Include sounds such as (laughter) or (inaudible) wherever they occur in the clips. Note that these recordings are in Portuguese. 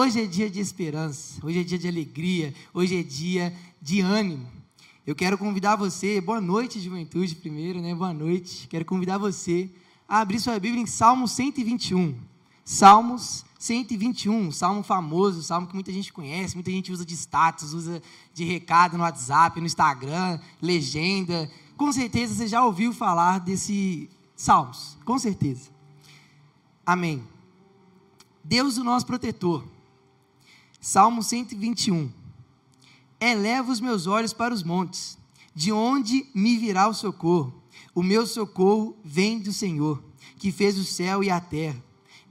Hoje é dia de esperança, hoje é dia de alegria, hoje é dia de ânimo. Eu quero convidar você, boa noite, juventude, primeiro, né? Boa noite. Quero convidar você a abrir sua Bíblia em Salmo 121. Salmos 121, salmo famoso, salmo que muita gente conhece, muita gente usa de status, usa de recado no WhatsApp, no Instagram, legenda. Com certeza você já ouviu falar desse salmos, com certeza. Amém. Deus, o nosso protetor. Salmo 121. Eleva os meus olhos para os montes, de onde me virá o socorro? O meu socorro vem do Senhor, que fez o céu e a terra.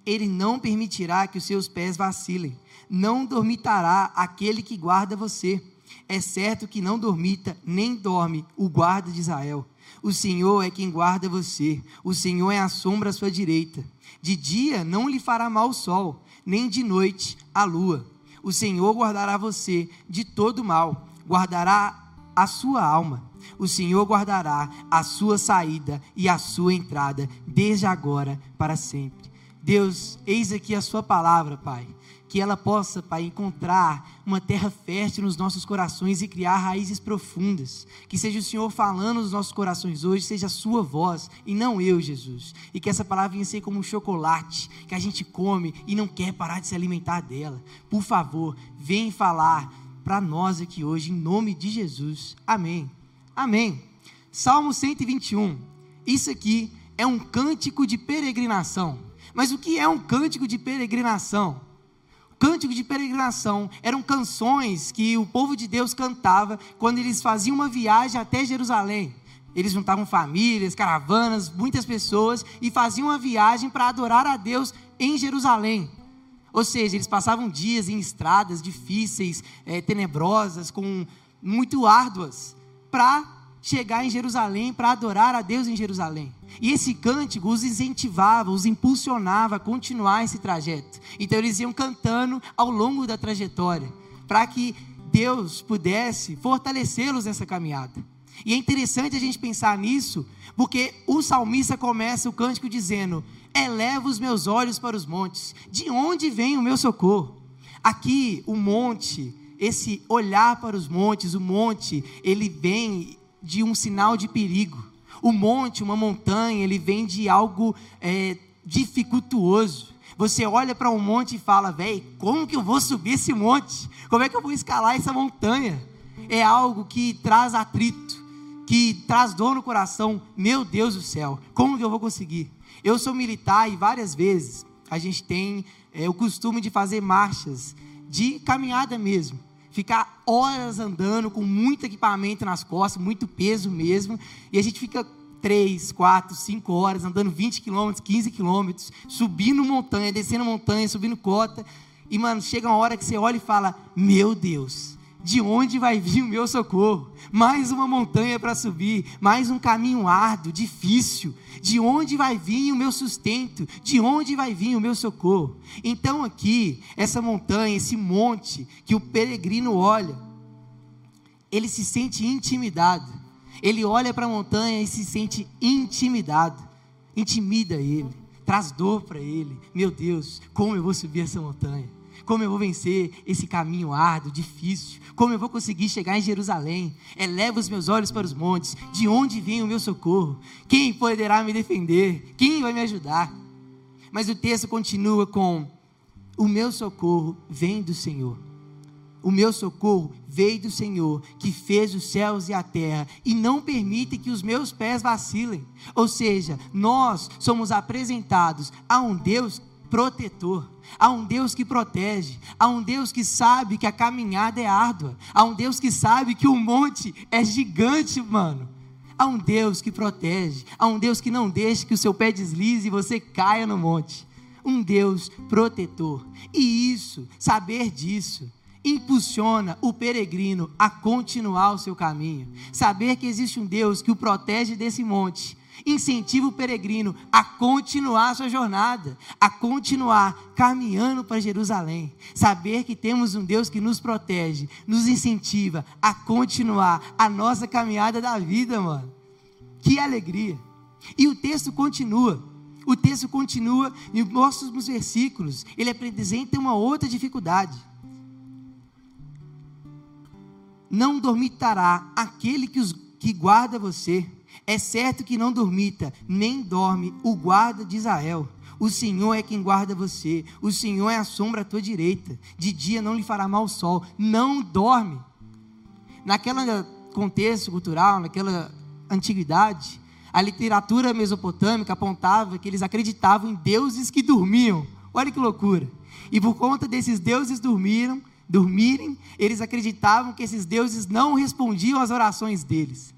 Ele não permitirá que os seus pés vacilem, não dormitará aquele que guarda você. É certo que não dormita, nem dorme o guarda de Israel. O Senhor é quem guarda você, o Senhor é a sombra à sua direita. De dia não lhe fará mal o sol, nem de noite a lua o Senhor guardará você de todo mal, guardará a sua alma. O Senhor guardará a sua saída e a sua entrada, desde agora para sempre. Deus, eis aqui a sua palavra, Pai que ela possa, Pai, encontrar uma terra fértil nos nossos corações e criar raízes profundas. Que seja o Senhor falando nos nossos corações hoje, seja a Sua voz e não eu, Jesus. E que essa palavra venha ser como um chocolate que a gente come e não quer parar de se alimentar dela. Por favor, vem falar para nós aqui hoje, em nome de Jesus. Amém. Amém. Salmo 121. Isso aqui é um cântico de peregrinação. Mas o que é um cântico de peregrinação? Cântico de peregrinação eram canções que o povo de Deus cantava quando eles faziam uma viagem até Jerusalém. Eles juntavam famílias, caravanas, muitas pessoas e faziam uma viagem para adorar a Deus em Jerusalém. Ou seja, eles passavam dias em estradas difíceis, é, tenebrosas, com muito árduas, para chegar em Jerusalém, para adorar a Deus em Jerusalém. E esse cântico os incentivava, os impulsionava a continuar esse trajeto. Então eles iam cantando ao longo da trajetória, para que Deus pudesse fortalecê-los nessa caminhada. E é interessante a gente pensar nisso, porque o salmista começa o cântico dizendo: Eleva os meus olhos para os montes, de onde vem o meu socorro? Aqui, o monte, esse olhar para os montes, o monte, ele vem de um sinal de perigo. O monte, uma montanha, ele vem de algo é, dificultuoso. Você olha para um monte e fala, velho, como que eu vou subir esse monte? Como é que eu vou escalar essa montanha? É algo que traz atrito, que traz dor no coração. Meu Deus do céu, como que eu vou conseguir? Eu sou militar e várias vezes a gente tem é, o costume de fazer marchas de caminhada mesmo ficar horas andando com muito equipamento nas costas, muito peso mesmo, e a gente fica 3, 4, 5 horas andando 20 quilômetros, 15 quilômetros, subindo montanha, descendo montanha, subindo cota, e mano, chega uma hora que você olha e fala: Meu Deus, de onde vai vir o meu socorro? Mais uma montanha para subir, mais um caminho árduo, difícil. De onde vai vir o meu sustento? De onde vai vir o meu socorro? Então, aqui, essa montanha, esse monte que o peregrino olha, ele se sente intimidado. Ele olha para a montanha e se sente intimidado. Intimida ele, traz dor para ele. Meu Deus, como eu vou subir essa montanha? Como eu vou vencer esse caminho árduo, difícil, como eu vou conseguir chegar em Jerusalém. Eleva os meus olhos para os montes, de onde vem o meu socorro? Quem poderá me defender? Quem vai me ajudar? Mas o texto continua com: O meu socorro vem do Senhor. O meu socorro veio do Senhor, que fez os céus e a terra, e não permite que os meus pés vacilem. Ou seja, nós somos apresentados a um Deus protetor, há um Deus que protege, há um Deus que sabe que a caminhada é árdua, há um Deus que sabe que o monte é gigante, mano. Há um Deus que protege, há um Deus que não deixa que o seu pé deslize e você caia no monte. Um Deus protetor. E isso, saber disso, impulsiona o peregrino a continuar o seu caminho. Saber que existe um Deus que o protege desse monte incentiva o peregrino a continuar a sua jornada, a continuar caminhando para Jerusalém. Saber que temos um Deus que nos protege, nos incentiva a continuar a nossa caminhada da vida, mano. Que alegria! E o texto continua. O texto continua em próximos versículos. Ele apresenta uma outra dificuldade. Não dormitará aquele que, os, que guarda você. É certo que não dormita, nem dorme o guarda de Israel. O Senhor é quem guarda você. O Senhor é a sombra à tua direita. De dia não lhe fará mal o sol. Não dorme. Naquele contexto cultural, naquela antiguidade, a literatura mesopotâmica apontava que eles acreditavam em deuses que dormiam. Olha que loucura. E por conta desses deuses dormiram, dormirem, eles acreditavam que esses deuses não respondiam às orações deles.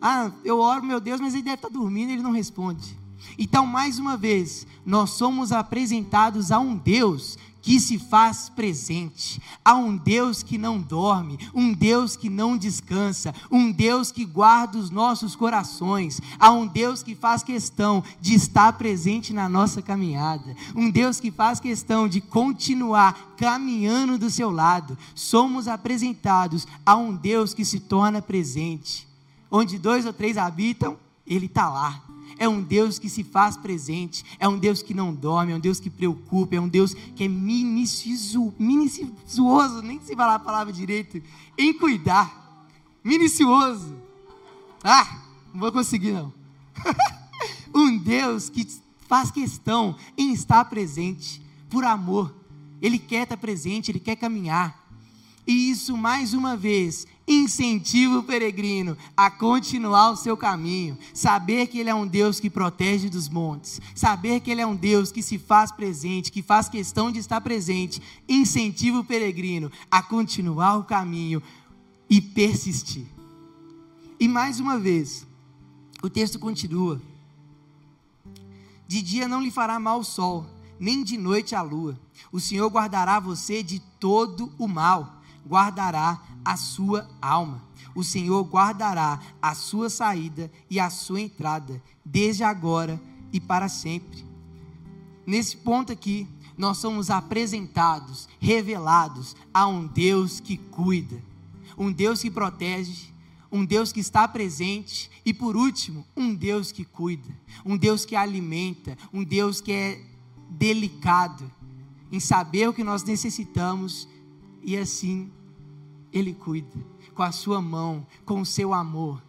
Ah, eu oro, meu Deus, mas ele deve estar dormindo, ele não responde. Então, mais uma vez, nós somos apresentados a um Deus que se faz presente, a um Deus que não dorme, um Deus que não descansa, um Deus que guarda os nossos corações, a um Deus que faz questão de estar presente na nossa caminhada, um Deus que faz questão de continuar caminhando do seu lado. Somos apresentados a um Deus que se torna presente. Onde dois ou três habitam, Ele está lá é um Deus que se faz presente, é um Deus que não dorme, é um Deus que preocupa, é um Deus que é minucioso, minucioso nem se falar a palavra direito, em cuidar, minucioso. Ah, não vou conseguir não. (laughs) um Deus que faz questão em estar presente, por amor. Ele quer estar presente, ele quer caminhar. E isso, mais uma vez, incentiva o peregrino a continuar o seu caminho, saber que Ele é um Deus que protege dos montes, saber que Ele é um Deus que se faz presente, que faz questão de estar presente, incentiva o peregrino a continuar o caminho e persistir. E mais uma vez, o texto continua: De dia não lhe fará mal o sol, nem de noite a lua. O Senhor guardará você de todo o mal. Guardará a sua alma. O Senhor guardará a sua saída e a sua entrada, desde agora e para sempre. Nesse ponto aqui, nós somos apresentados, revelados a um Deus que cuida, um Deus que protege, um Deus que está presente e, por último, um Deus que cuida, um Deus que alimenta, um Deus que é delicado em saber o que nós necessitamos e assim Ele cuida, com a sua mão, com o seu amor.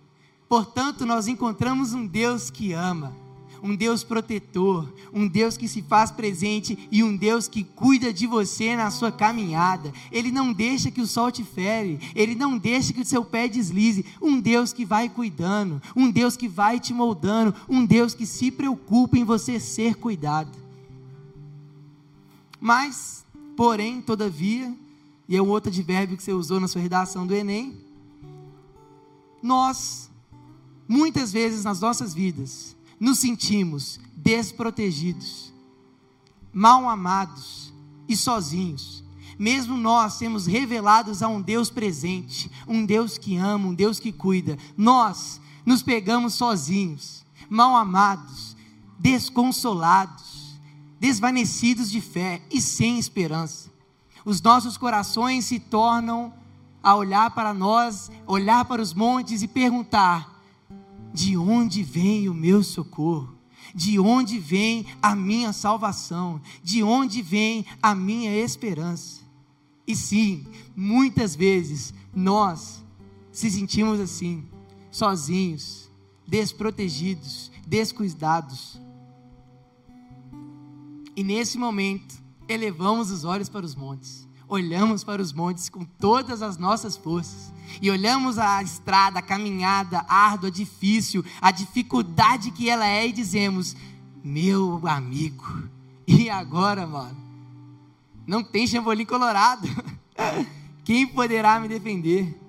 Portanto, nós encontramos um Deus que ama, um Deus protetor, um Deus que se faz presente e um Deus que cuida de você na sua caminhada. Ele não deixa que o sol te fere, ele não deixa que o seu pé deslize. Um Deus que vai cuidando, um Deus que vai te moldando, um Deus que se preocupa em você ser cuidado. Mas, porém, todavia, e é um outro advérbio que você usou na sua redação do Enem. Nós, muitas vezes nas nossas vidas, nos sentimos desprotegidos, mal amados e sozinhos. Mesmo nós sermos revelados a um Deus presente, um Deus que ama, um Deus que cuida, nós nos pegamos sozinhos, mal amados, desconsolados, desvanecidos de fé e sem esperança os nossos corações se tornam a olhar para nós, olhar para os montes e perguntar: de onde vem o meu socorro? De onde vem a minha salvação? De onde vem a minha esperança? E sim, muitas vezes nós se sentimos assim, sozinhos, desprotegidos, descuidados. E nesse momento, elevamos os olhos para os montes, olhamos para os montes com todas as nossas forças e olhamos a estrada, a caminhada árdua, difícil, a dificuldade que ela é e dizemos: Meu amigo, (laughs) e agora, mano? Não tem chambolim colorado. (laughs) Quem poderá me defender?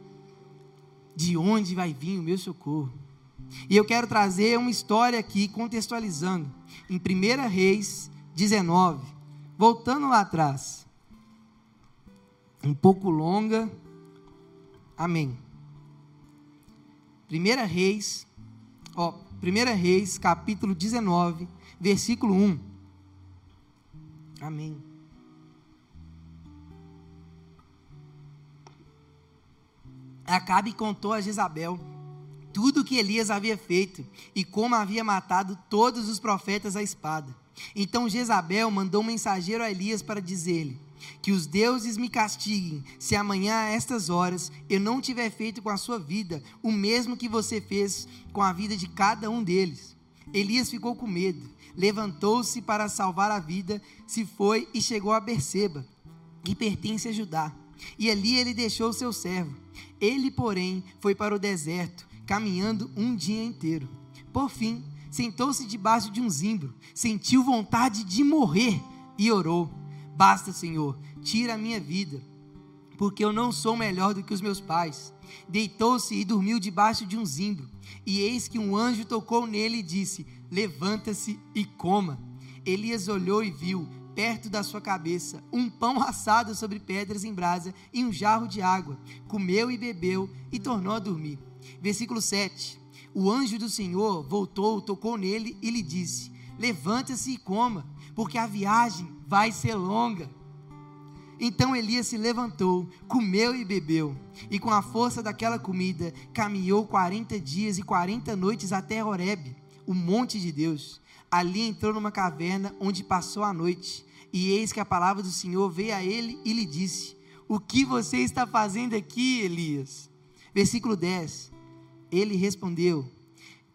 De onde vai vir o meu socorro? E eu quero trazer uma história aqui, contextualizando, em 1 Reis 19, Voltando lá atrás, um pouco longa, amém. Primeira Reis, ó, Primeira Reis, capítulo 19, versículo 1. Amém. Acabe contou a Jezabel tudo o que Elias havia feito e como havia matado todos os profetas à espada. Então Jezabel mandou um mensageiro a Elias para dizer-lhe: Que os deuses me castiguem, se amanhã a estas horas eu não tiver feito com a sua vida o mesmo que você fez com a vida de cada um deles. Elias ficou com medo, levantou-se para salvar a vida, se foi e chegou a Berseba, que pertence a Judá. E ali ele deixou seu servo. Ele, porém, foi para o deserto, caminhando um dia inteiro. Por fim, sentou-se debaixo de um zimbro, sentiu vontade de morrer e orou: Basta, Senhor, tira a minha vida, porque eu não sou melhor do que os meus pais. Deitou-se e dormiu debaixo de um zimbro. E eis que um anjo tocou nele e disse: Levanta-se e coma. Elias olhou e viu, perto da sua cabeça, um pão assado sobre pedras em brasa e um jarro de água. Comeu e bebeu e tornou a dormir. Versículo 7. O anjo do Senhor voltou, tocou nele e lhe disse: Levanta-se e coma, porque a viagem vai ser longa. Então Elias se levantou, comeu e bebeu, e com a força daquela comida caminhou quarenta dias e quarenta noites até Horebe, o monte de Deus. Ali entrou numa caverna onde passou a noite. E eis que a palavra do Senhor veio a ele e lhe disse: O que você está fazendo aqui, Elias? Versículo 10. Ele respondeu: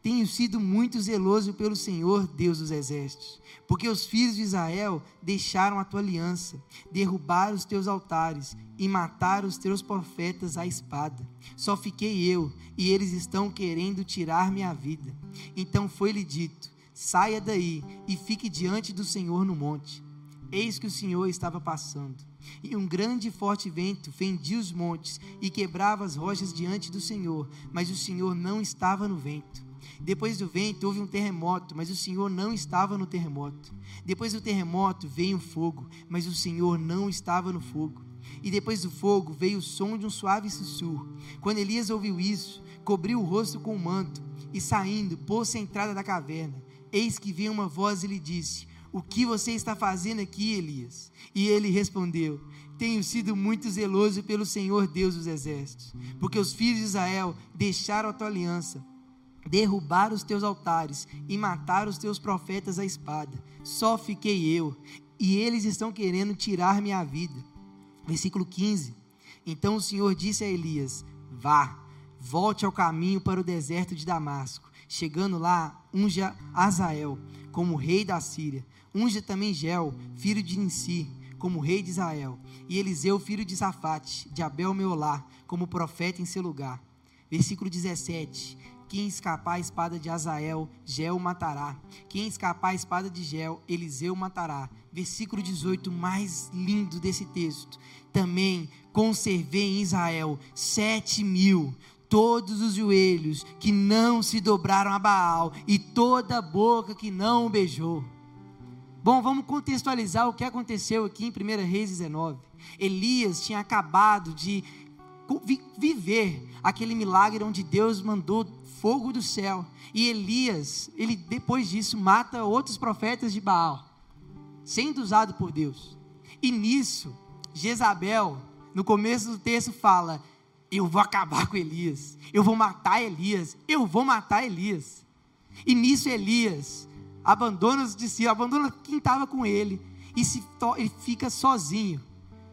Tenho sido muito zeloso pelo Senhor, Deus dos exércitos, porque os filhos de Israel deixaram a tua aliança, derrubaram os teus altares e mataram os teus profetas à espada. Só fiquei eu, e eles estão querendo tirar minha vida. Então foi-lhe dito: Saia daí e fique diante do Senhor no monte. Eis que o Senhor estava passando e um grande e forte vento fendia os montes e quebrava as rochas diante do Senhor, mas o Senhor não estava no vento. Depois do vento houve um terremoto, mas o Senhor não estava no terremoto. Depois do terremoto veio um fogo, mas o Senhor não estava no fogo. E depois do fogo veio o som de um suave sussurro. Quando Elias ouviu isso, cobriu o rosto com o um manto e saindo, pôs-se à entrada da caverna. Eis que veio uma voz e lhe disse: o que você está fazendo aqui, Elias? E ele respondeu: Tenho sido muito zeloso pelo Senhor Deus dos exércitos, porque os filhos de Israel deixaram a tua aliança, derrubaram os teus altares e mataram os teus profetas à espada. Só fiquei eu, e eles estão querendo tirar minha vida. Versículo 15. Então o Senhor disse a Elias: Vá, volte ao caminho para o deserto de Damasco. Chegando lá, unja Azael como rei da Síria Unge também Gel, filho de Ninsi, como rei de Israel, e Eliseu, filho de Safate, de Abel Meolá, como profeta em seu lugar. Versículo 17. Quem escapar a espada de Azael, Gel matará. Quem escapar a espada de Gel, Eliseu matará. Versículo 18, mais lindo desse texto. Também conservei em Israel sete mil, todos os joelhos que não se dobraram a Baal, e toda a boca que não o beijou. Bom, vamos contextualizar o que aconteceu aqui em 1 Reis 19. Elias tinha acabado de viver aquele milagre onde Deus mandou fogo do céu. E Elias, ele depois disso mata outros profetas de Baal, sendo usado por Deus. E nisso, Jezabel, no começo do texto, fala: Eu vou acabar com Elias, eu vou matar Elias, eu vou matar Elias. E nisso, Elias abandona os discípulos, abandona quem estava com ele e se ele fica sozinho,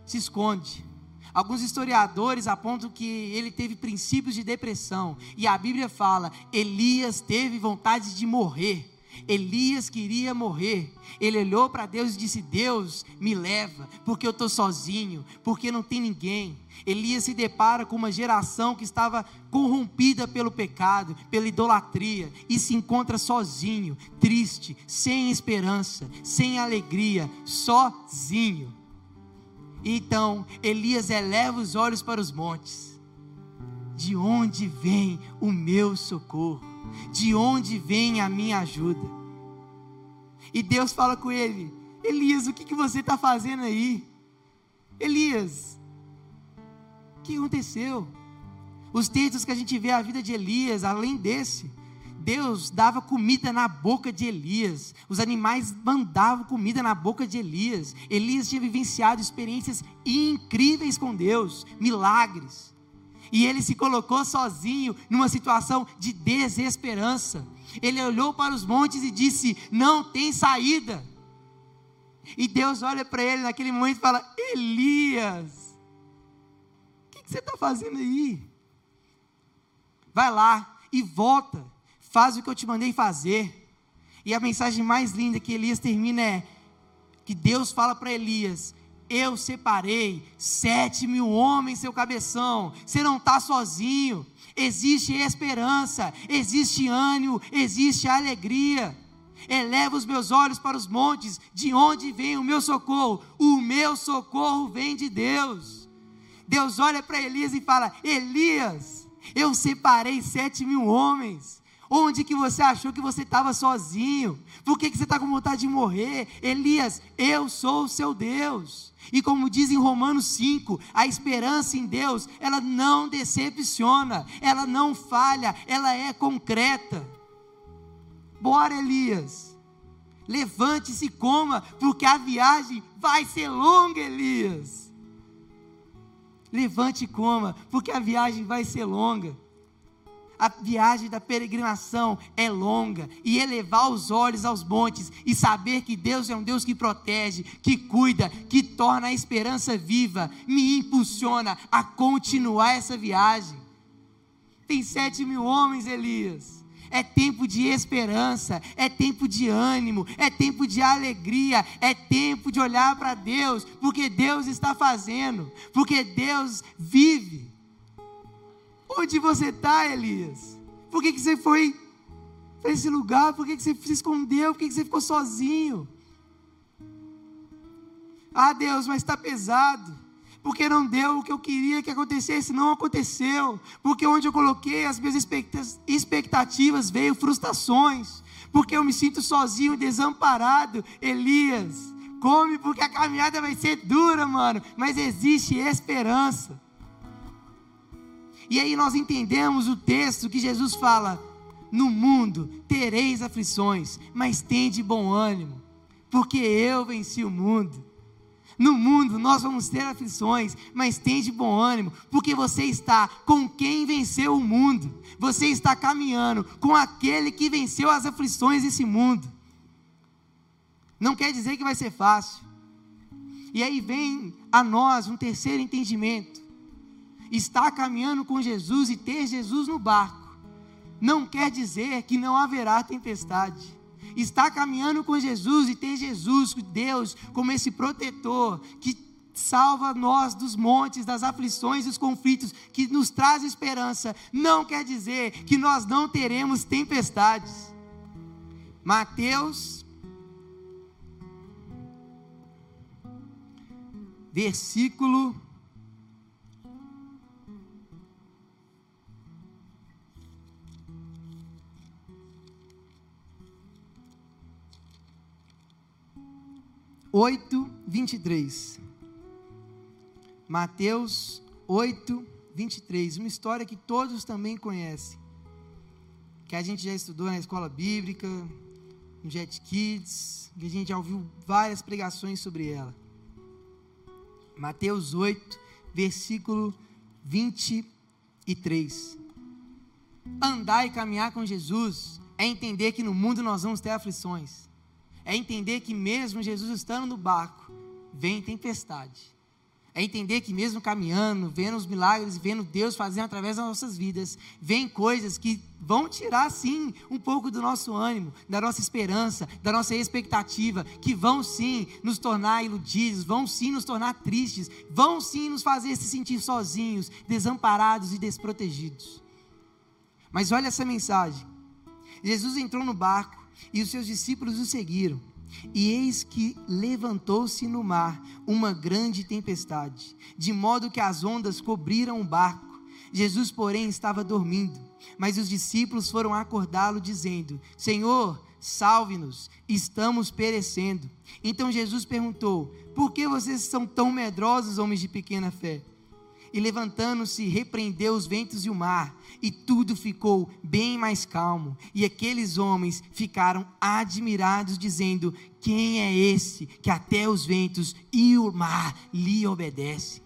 se esconde. Alguns historiadores apontam que ele teve princípios de depressão e a Bíblia fala: Elias teve vontade de morrer. Elias queria morrer. Ele olhou para Deus e disse: Deus, me leva, porque eu estou sozinho, porque não tem ninguém. Elias se depara com uma geração que estava corrompida pelo pecado, pela idolatria, e se encontra sozinho, triste, sem esperança, sem alegria, sozinho. Então Elias eleva os olhos para os montes. De onde vem o meu socorro? De onde vem a minha ajuda? E Deus fala com ele: Elias, o que, que você está fazendo aí? Elias, o que aconteceu? Os textos que a gente vê a vida de Elias, além desse, Deus dava comida na boca de Elias, os animais mandavam comida na boca de Elias. Elias tinha vivenciado experiências incríveis com Deus, milagres. E ele se colocou sozinho numa situação de desesperança. Ele olhou para os montes e disse: Não tem saída. E Deus olha para ele naquele momento e fala: Elias, o que, que você está fazendo aí? Vai lá e volta, faz o que eu te mandei fazer. E a mensagem mais linda que Elias termina é: que Deus fala para Elias: Eu separei sete mil homens, seu cabeção, você não está sozinho, existe esperança, existe ânimo, existe alegria. Eleva os meus olhos para os montes, de onde vem o meu socorro? O meu socorro vem de Deus. Deus olha para Elias e fala: Elias, eu separei sete mil homens Onde que você achou que você estava sozinho? Por que, que você está com vontade de morrer? Elias, eu sou o seu Deus. E como diz em Romanos 5, a esperança em Deus, ela não decepciona, ela não falha, ela é concreta. Bora, Elias. Levante-se e coma, porque a viagem vai ser longa, Elias. Levante e coma, porque a viagem vai ser longa a viagem da peregrinação é longa, e elevar os olhos aos montes e saber que Deus é um Deus que protege, que cuida, que torna a esperança viva, me impulsiona a continuar essa viagem. Tem sete mil homens, Elias. É tempo de esperança, é tempo de ânimo, é tempo de alegria, é tempo de olhar para Deus, porque Deus está fazendo, porque Deus vive. Onde você está, Elias? Por que, que você foi para esse lugar? Por que, que você se escondeu? Por que, que você ficou sozinho? Ah, Deus, mas está pesado. Porque não deu o que eu queria que acontecesse, não aconteceu. Porque onde eu coloquei as minhas expectativas veio frustrações. Porque eu me sinto sozinho, desamparado. Elias, come porque a caminhada vai ser dura, mano. Mas existe esperança. E aí nós entendemos o texto que Jesus fala: No mundo tereis aflições, mas tende bom ânimo, porque eu venci o mundo. No mundo nós vamos ter aflições, mas tende bom ânimo, porque você está com quem venceu o mundo. Você está caminhando com aquele que venceu as aflições desse mundo. Não quer dizer que vai ser fácil. E aí vem a nós um terceiro entendimento estar caminhando com Jesus e ter Jesus no barco, não quer dizer que não haverá tempestade. Estar caminhando com Jesus e ter Jesus, Deus, como esse protetor que salva nós dos montes, das aflições, dos conflitos, que nos traz esperança, não quer dizer que nós não teremos tempestades. Mateus, versículo 8, 23. Mateus 8, 23. Uma história que todos também conhecem. Que a gente já estudou na escola bíblica, no Jet Kids, que a gente já ouviu várias pregações sobre ela. Mateus 8, versículo 23. Andar e caminhar com Jesus é entender que no mundo nós vamos ter aflições é entender que mesmo Jesus estando no barco, vem tempestade. É entender que mesmo caminhando, vendo os milagres, vendo Deus fazendo através das nossas vidas, vem coisas que vão tirar sim um pouco do nosso ânimo, da nossa esperança, da nossa expectativa, que vão sim nos tornar iludidos, vão sim nos tornar tristes, vão sim nos fazer se sentir sozinhos, desamparados e desprotegidos. Mas olha essa mensagem. Jesus entrou no barco e os seus discípulos o seguiram. E eis que levantou-se no mar uma grande tempestade, de modo que as ondas cobriram o barco. Jesus, porém, estava dormindo. Mas os discípulos foram acordá-lo, dizendo: Senhor, salve-nos, estamos perecendo. Então Jesus perguntou: Por que vocês são tão medrosos, homens de pequena fé? E levantando-se, repreendeu os ventos e o mar, e tudo ficou bem mais calmo. E aqueles homens ficaram admirados, dizendo: Quem é esse que até os ventos e o mar lhe obedecem?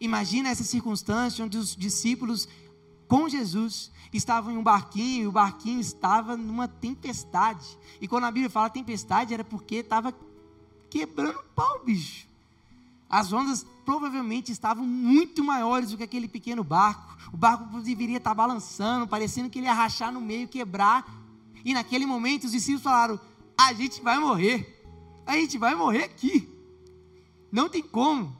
Imagina essa circunstância onde os discípulos com Jesus estavam em um barquinho e o barquinho estava numa tempestade. E quando a Bíblia fala tempestade, era porque estava quebrando pau, bicho. As ondas provavelmente estavam muito maiores do que aquele pequeno barco. O barco deveria estar balançando, parecendo que ele ia rachar no meio, quebrar. E naquele momento os discípulos falaram: A gente vai morrer. A gente vai morrer aqui. Não tem como.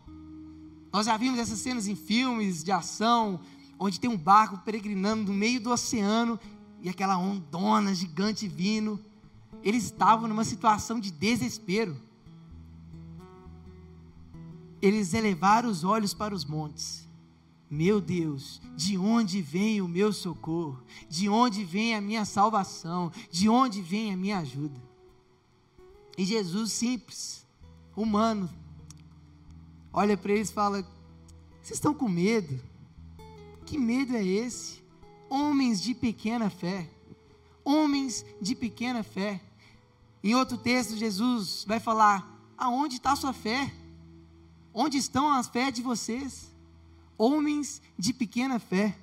Nós já vimos essas cenas em filmes de ação, onde tem um barco peregrinando no meio do oceano e aquela ondona gigante vindo. Eles estavam numa situação de desespero eles elevaram os olhos para os montes. Meu Deus, de onde vem o meu socorro? De onde vem a minha salvação? De onde vem a minha ajuda? E Jesus, simples, humano, olha para eles e fala: Vocês estão com medo? Que medo é esse? Homens de pequena fé. Homens de pequena fé. Em outro texto, Jesus vai falar: Aonde está a sua fé? Onde estão as fé de vocês? Homens de pequena fé.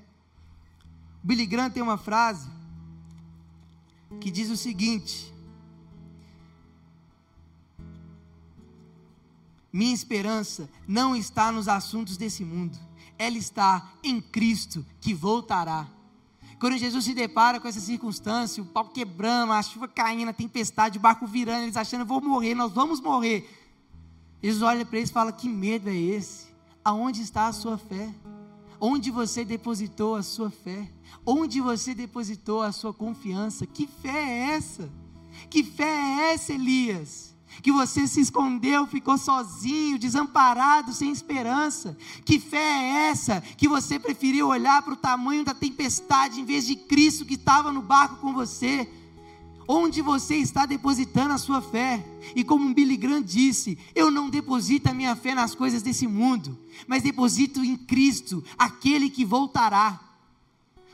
Billy Graham tem uma frase que diz o seguinte: Minha esperança não está nos assuntos desse mundo, ela está em Cristo que voltará. Quando Jesus se depara com essa circunstância, o pau quebrando, a chuva caindo, a tempestade, o barco virando, eles achando, vou morrer, nós vamos morrer. Jesus olha para eles e fala: Que medo é esse? Aonde está a sua fé? Onde você depositou a sua fé? Onde você depositou a sua confiança? Que fé é essa? Que fé é essa, Elias? Que você se escondeu, ficou sozinho, desamparado, sem esperança. Que fé é essa? Que você preferiu olhar para o tamanho da tempestade em vez de Cristo que estava no barco com você? Onde você está depositando a sua fé? E como Billy Graham disse, eu não deposito a minha fé nas coisas desse mundo, mas deposito em Cristo, aquele que voltará.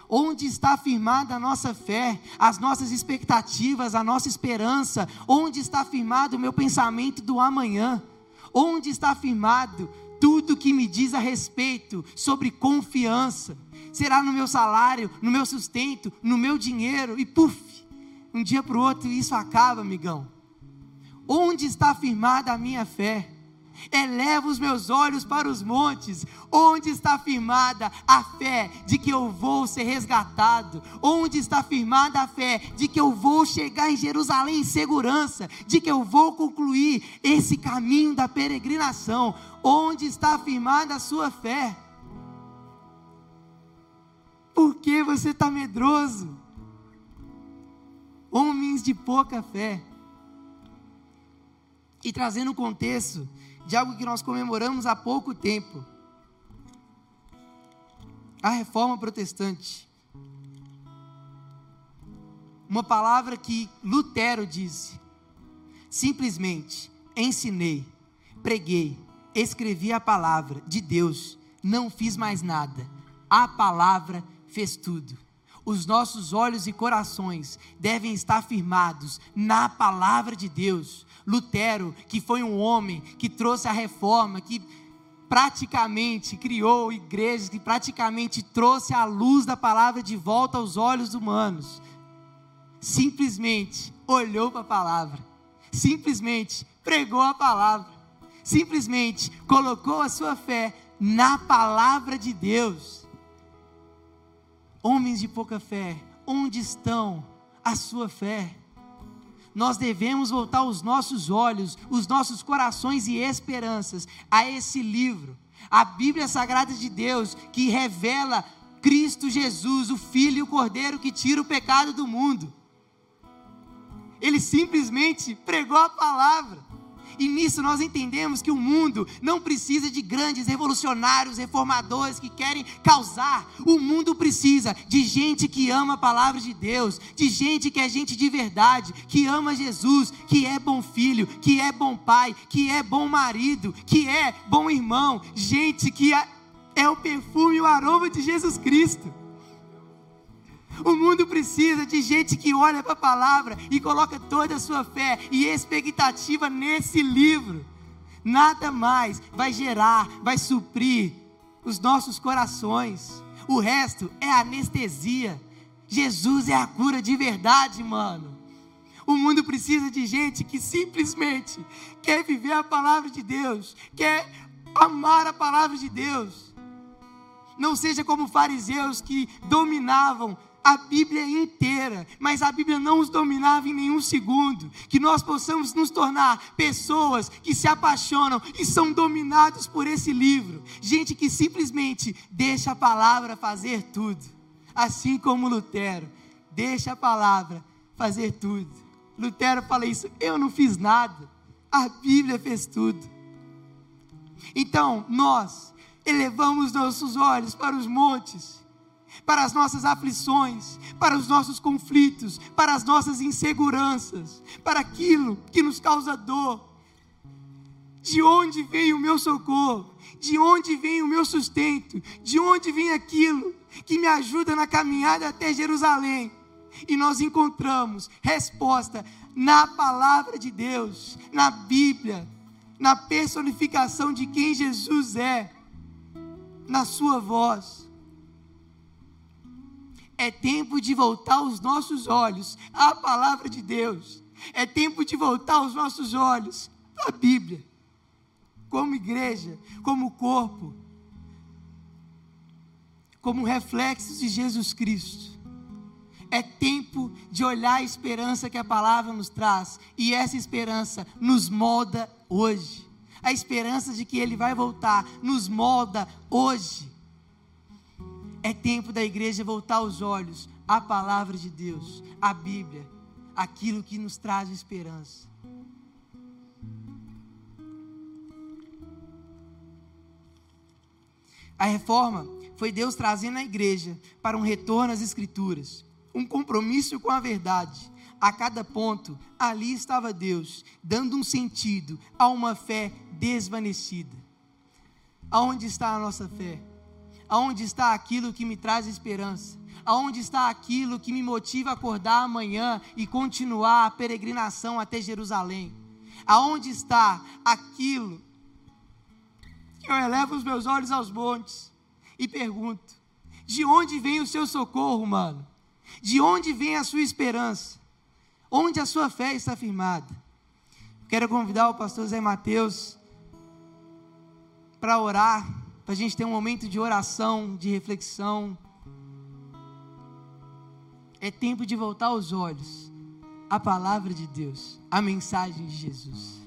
Onde está firmada a nossa fé, as nossas expectativas, a nossa esperança? Onde está firmado o meu pensamento do amanhã? Onde está firmado tudo que me diz a respeito sobre confiança? Será no meu salário, no meu sustento, no meu dinheiro? E puf, um dia para o outro isso acaba, amigão. Onde está firmada a minha fé? Eleva os meus olhos para os montes. Onde está firmada a fé de que eu vou ser resgatado? Onde está firmada a fé de que eu vou chegar em Jerusalém em segurança? De que eu vou concluir esse caminho da peregrinação? Onde está firmada a sua fé? Por que você está medroso? Homens de pouca fé. E trazendo o contexto de algo que nós comemoramos há pouco tempo, a reforma protestante. Uma palavra que Lutero disse: simplesmente ensinei, preguei, escrevi a palavra de Deus, não fiz mais nada, a palavra fez tudo os nossos olhos e corações devem estar firmados na palavra de Deus. Lutero, que foi um homem que trouxe a reforma, que praticamente criou igrejas, que praticamente trouxe a luz da palavra de volta aos olhos humanos, simplesmente olhou para a palavra, simplesmente pregou a palavra, simplesmente colocou a sua fé na palavra de Deus. Homens de pouca fé, onde estão a sua fé? Nós devemos voltar os nossos olhos, os nossos corações e esperanças a esse livro, a Bíblia Sagrada de Deus, que revela Cristo Jesus, o Filho e o Cordeiro que tira o pecado do mundo. Ele simplesmente pregou a palavra. E nisso nós entendemos que o mundo não precisa de grandes revolucionários, reformadores que querem causar. O mundo precisa de gente que ama a palavra de Deus, de gente que é gente de verdade, que ama Jesus, que é bom filho, que é bom pai, que é bom marido, que é bom irmão, gente que é, é o perfume e o aroma de Jesus Cristo. O mundo precisa de gente que olha para a palavra e coloca toda a sua fé e expectativa nesse livro. Nada mais vai gerar, vai suprir os nossos corações. O resto é anestesia. Jesus é a cura de verdade, mano. O mundo precisa de gente que simplesmente quer viver a palavra de Deus, quer amar a palavra de Deus. Não seja como fariseus que dominavam a Bíblia inteira, mas a Bíblia não os dominava em nenhum segundo. Que nós possamos nos tornar pessoas que se apaixonam e são dominados por esse livro. Gente que simplesmente deixa a palavra fazer tudo. Assim como Lutero, deixa a palavra fazer tudo. Lutero fala isso, eu não fiz nada, a Bíblia fez tudo. Então, nós elevamos nossos olhos para os montes para as nossas aflições, para os nossos conflitos, para as nossas inseguranças, para aquilo que nos causa dor. De onde vem o meu socorro? De onde vem o meu sustento? De onde vem aquilo que me ajuda na caminhada até Jerusalém? E nós encontramos resposta na palavra de Deus, na Bíblia, na personificação de quem Jesus é, na Sua voz. É tempo de voltar os nossos olhos à palavra de Deus. É tempo de voltar os nossos olhos à Bíblia. Como igreja, como corpo, como reflexos de Jesus Cristo. É tempo de olhar a esperança que a palavra nos traz, e essa esperança nos molda hoje. A esperança de que Ele vai voltar nos molda hoje. É tempo da igreja voltar os olhos à palavra de Deus, à Bíblia, aquilo que nos traz esperança. A reforma foi Deus trazendo a igreja para um retorno às Escrituras, um compromisso com a verdade. A cada ponto, ali estava Deus, dando um sentido a uma fé desvanecida. Aonde está a nossa fé? Aonde está aquilo que me traz esperança? Aonde está aquilo que me motiva a acordar amanhã e continuar a peregrinação até Jerusalém? Aonde está aquilo que eu elevo os meus olhos aos montes e pergunto: de onde vem o seu socorro, mano? De onde vem a sua esperança? Onde a sua fé está firmada? Quero convidar o pastor Zé Mateus para orar para a gente ter um momento de oração, de reflexão. É tempo de voltar os olhos à palavra de Deus, à mensagem de Jesus.